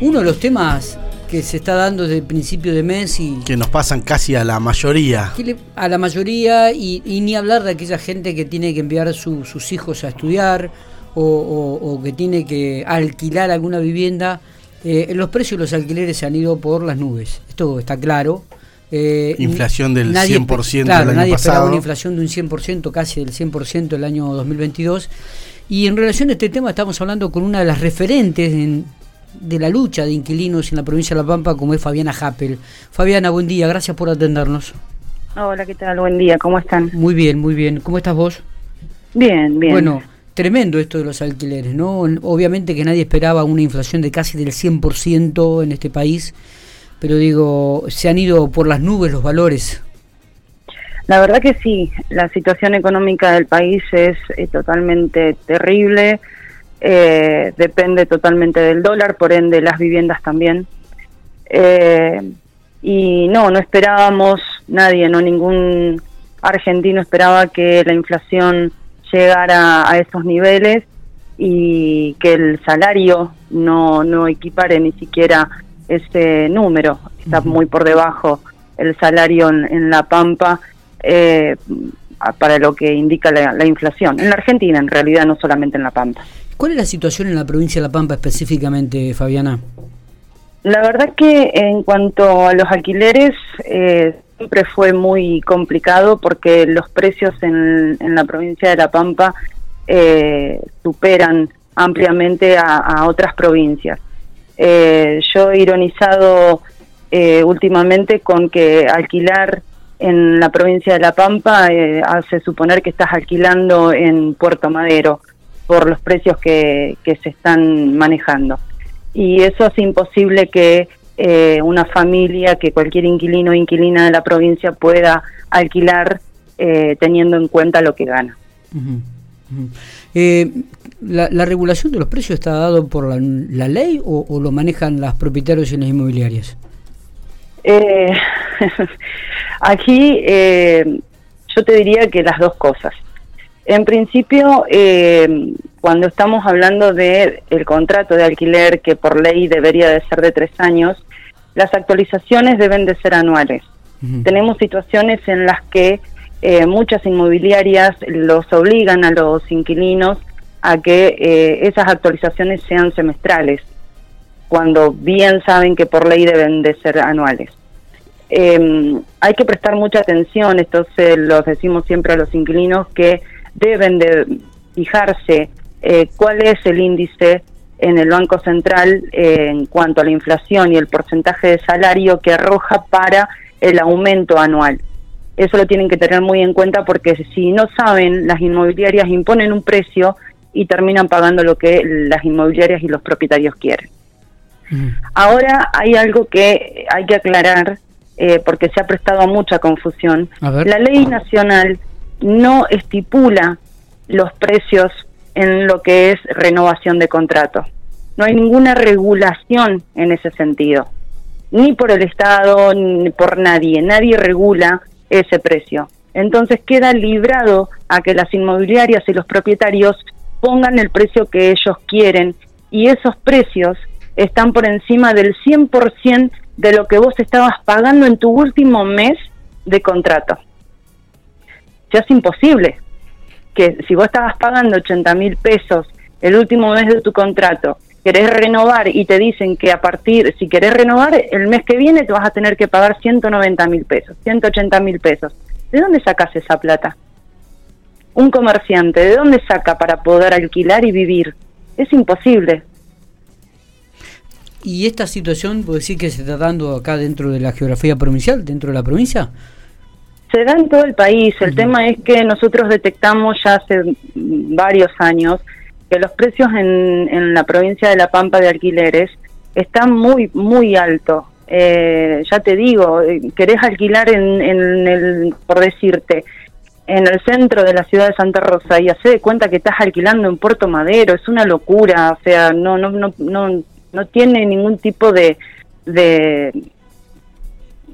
Uno de los temas que se está dando desde el principio de mes y... Que nos pasan casi a la mayoría. a la mayoría y, ni hablar de aquella gente que tiene que enviar sus hijos a estudiar o, que tiene que alquilar alguna vivienda. Eh, los precios de los alquileres se han ido por las nubes. Esto está claro. Eh, inflación del 100% claro, nadie esperaba una inflación de un 100%, casi del 100% el año 2022. Y en relación a este tema estamos hablando con una de las referentes en, de la lucha de inquilinos en la provincia de La Pampa, como es Fabiana Happel. Fabiana, buen día, gracias por atendernos. Hola, ¿qué tal? Buen día, ¿cómo están? Muy bien, muy bien. ¿Cómo estás vos? Bien, bien. Bueno, tremendo esto de los alquileres, ¿no? Obviamente que nadie esperaba una inflación de casi del 100% en este país, pero digo, se han ido por las nubes los valores. La verdad que sí, la situación económica del país es eh, totalmente terrible eh, depende totalmente del dólar, por ende las viviendas también. Eh, y no, no esperábamos, nadie, no ningún argentino esperaba que la inflación llegara a esos niveles y que el salario no, no equipare ni siquiera ese número, está muy por debajo el salario en, La Pampa. Eh, para lo que indica la inflación. En la Argentina, en realidad, no solamente en La Pampa. ¿Cuál es la situación en la provincia de La Pampa específicamente, Fabiana? La verdad que en cuanto a los alquileres, eh, siempre fue muy complicado porque los precios en, la provincia de La Pampa eh, superan ampliamente a, otras provincias. Eh, yo he ironizado últimamente con que alquilar en la provincia de La Pampa hace suponer que estás alquilando en Puerto Madero por los precios que, se están manejando. Y eso hace imposible que eh, una familia, que cualquier inquilino o inquilina de la provincia pueda alquilar eh, teniendo en cuenta lo que gana. Eh, la, regulación de los precios está dado por la, ley o, lo manejan las propietarios y las inmobiliarias? aquí yo te diría que las dos cosas. En principio, eh, cuando estamos hablando de el contrato de alquiler que por ley debería de ser de tres años, las actualizaciones deben de ser anuales. Tenemos situaciones en las que eh, muchas inmobiliarias los obligan a los inquilinos a que eh, esas actualizaciones sean semestrales, cuando bien saben que por ley deben de ser anuales. Em, hay que prestar mucha atención, esto se lo decimos siempre a los inquilinos, que deben de fijarse eh, cuál es el índice en el Banco Central eh, en cuanto a la inflación y el porcentaje de salario que arroja para el aumento anual. Eso lo tienen que tener muy en cuenta porque si no saben, las inmobiliarias imponen un precio y terminan pagando lo que las inmobiliarias y los propietarios quieren. Ahora hay algo que hay que aclarar eh, porque se ha prestado a mucha confusión. La ley nacional no estipula los precios en lo que es renovación de contrato. No hay ninguna regulación en ese sentido, ni por el Estado, ni por nadie. Nadie regula ese precio. Entonces queda librado a que las inmobiliarias y los propietarios pongan el precio que ellos quieren y esos precios están por encima del 100% de lo que vos estabas pagando en tu último mes de contrato es imposible. Que si vos estabas pagando 80 mil pesos el último mes de tu contrato, querés renovar y te dicen que a partir, si querés renovar, el mes que viene te vas a tener que pagar 190 mil pesos, 180 mil pesos. ¿De dónde sacas esa plata? Un comerciante, ¿de dónde saca para poder alquilar y vivir? Es imposible. ¿Y esta situación puede decir que se está dando acá dentro de la geografía provincial, dentro de la provincia? Se da en todo el país. El tema es que nosotros detectamos ya hace varios años que los precios en, en la provincia de La Pampa de alquileres están muy, muy altos. Eh, ya te digo, querés alquilar en, en el, por decirte, en el centro de la ciudad de Santa Rosa y hace de cuenta que estás alquilando en Puerto Madero, es una locura, o sea, no, no, no, no, no tiene ningún tipo de, de,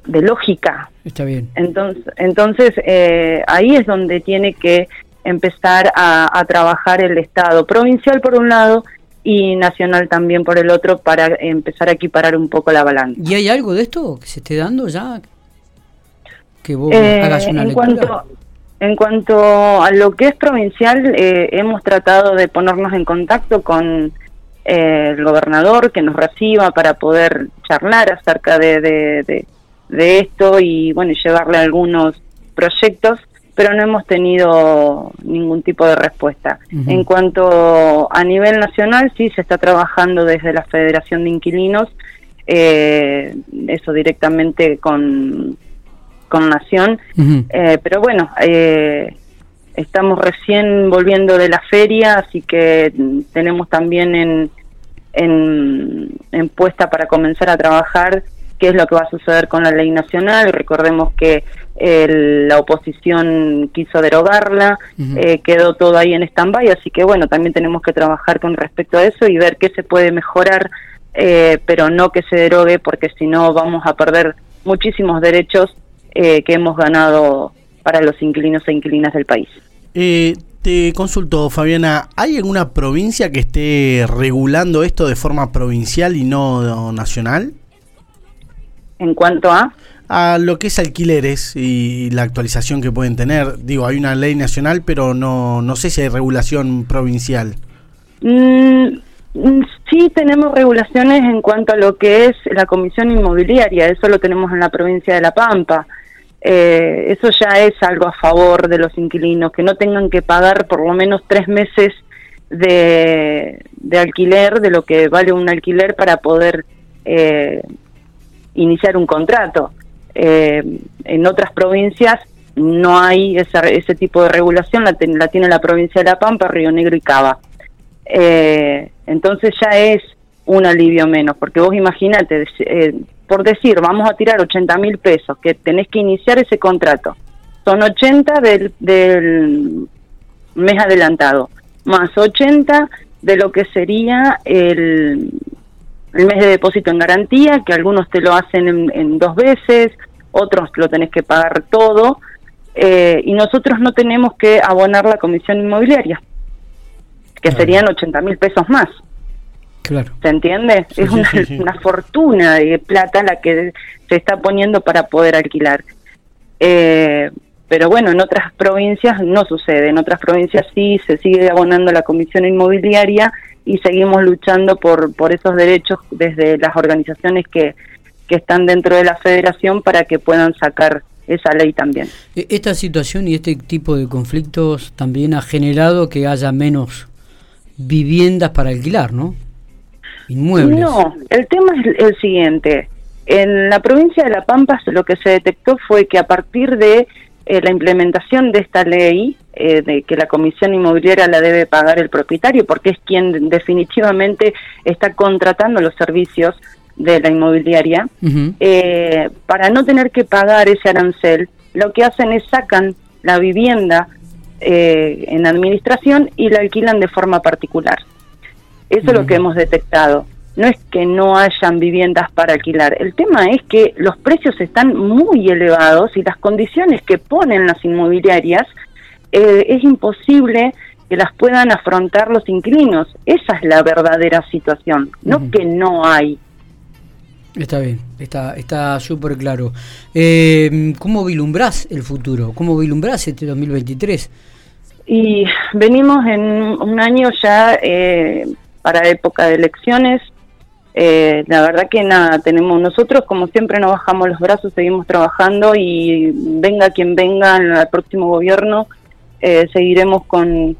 de lógica. Está bien. Entonces, entonces eh, ahí es donde tiene que empezar a, trabajar el Estado provincial por un lado y nacional también por el otro para empezar a equiparar un poco la balanza. ¿Y hay algo de esto que se esté dando ya? Que vos eh, hagas una en Cuanto, en cuanto a lo que es provincial, eh, hemos tratado de ponernos en contacto con eh, el gobernador que nos reciba para poder charlar acerca de, de, de esto y bueno llevarle algunos proyectos pero no hemos tenido ningún tipo de respuesta. En cuanto a nivel nacional, sí se está trabajando desde la Federación de Inquilinos, eh, eso directamente con, con Nación, eh, pero bueno, eh, estamos recién volviendo de la feria, así que tenemos también en, en, en puesta para comenzar a trabajar qué es lo que va a suceder con la ley nacional. Recordemos que la oposición quiso derogarla, eh, quedó todo ahí en stand-by, así que bueno, también tenemos que trabajar con respecto a eso y ver qué se puede mejorar, eh, pero no que se derogue, porque si no vamos a perder muchísimos derechos eh, que hemos ganado para los inquilinos e inquilinas del país. te consulto, Fabiana, ¿hay alguna provincia que esté regulando esto de forma provincial y no nacional? en cuanto a a lo que es alquileres y la actualización que pueden tener. Digo, hay una ley nacional, pero no, no sé si hay regulación provincial. Mm, sí tenemos regulaciones en cuanto a lo que es la comisión inmobiliaria, eso lo tenemos en la provincia de La Pampa. Eh, eso ya es algo a favor de los inquilinos, que no tengan que pagar por lo menos tres meses de, de alquiler, de lo que vale un alquiler para poder eh, iniciar un contrato. Eh, en otras provincias no hay ese tipo de regulación, la, la, tiene la provincia de La Pampa, Río Negro y Cava. Eh, entonces ya es un alivio menos, porque vos imagínate, eh, por decir, vamos a tirar 80 mil pesos, que tenés que iniciar ese contrato. Son 80 del, del mes adelantado, más 80 de lo que sería el, el mes de depósito en garantía, que algunos te lo hacen en, dos veces, otros lo tenés que pagar todo, eh, y nosotros no tenemos que abonar la comisión inmobiliaria, que serían 80 mil pesos más. Claro. ¿Se entiende? es una, fortuna de plata la que se está poniendo para poder alquilar. Eh, pero bueno, en otras provincias no sucede, en otras provincias sí se sigue abonando la comisión inmobiliaria y seguimos luchando por, por esos derechos desde las organizaciones que, que están dentro de la federación para que puedan sacar esa ley también. E, esta situación y este tipo de conflictos también ha generado que haya menos viviendas para alquilar, ¿no? Inmuebles. No, el tema es el siguiente. En la provincia de La Pampa lo que se detectó fue que a partir de eh, la implementación de esta ley, eh, de que la comisión inmobiliaria la debe pagar el propietario, porque es quien definitivamente está contratando los servicios de la inmobiliaria, eh, para no tener que pagar ese arancel, lo que hacen es sacan la vivienda en administración y la alquilan de forma particular. Eso es lo que hemos detectado no es que no hayan viviendas para alquilar, el tema es que los precios están muy elevados y las condiciones que ponen las inmobiliarias eh, es imposible que las puedan afrontar los inquilinos. Esa es la verdadera situación, no que no hay. Está bien, está está súper claro. Eh, ¿Cómo vislumbrás el futuro? ¿Cómo vislumbrás este 2023? Y venimos en un año ya eh, para época de elecciones, eh, la verdad que nada, tenemos nosotros como siempre no bajamos los brazos, seguimos trabajando y venga quien venga en el próximo gobierno, eh, seguiremos con,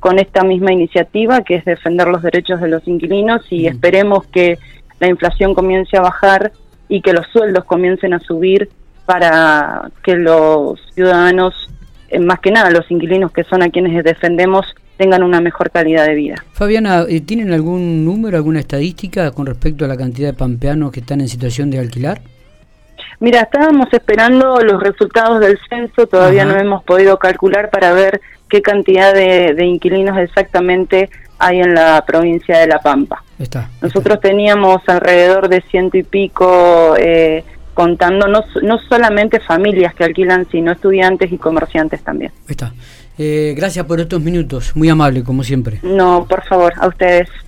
con esta misma iniciativa que es defender los derechos de los inquilinos y esperemos que la inflación comience a bajar y que los sueldos comiencen a subir para que los ciudadanos, eh, más que nada los inquilinos que son a quienes defendemos, tengan una mejor calidad de vida. Fabiana, eh, ¿tienen algún número, alguna estadística con respecto a la cantidad de pampeanos que están en situación de alquilar? Mira, estábamos esperando los resultados del censo, todavía no hemos podido calcular para ver qué cantidad de, inquilinos exactamente hay en la provincia de La Pampa. Está, Nosotros teníamos alrededor de ciento y pico, eh, contando no, no solamente familias que alquilan, sino estudiantes y comerciantes también. Está. Eh, gracias por estos minutos, muy amable como siempre. No, por favor, a ustedes.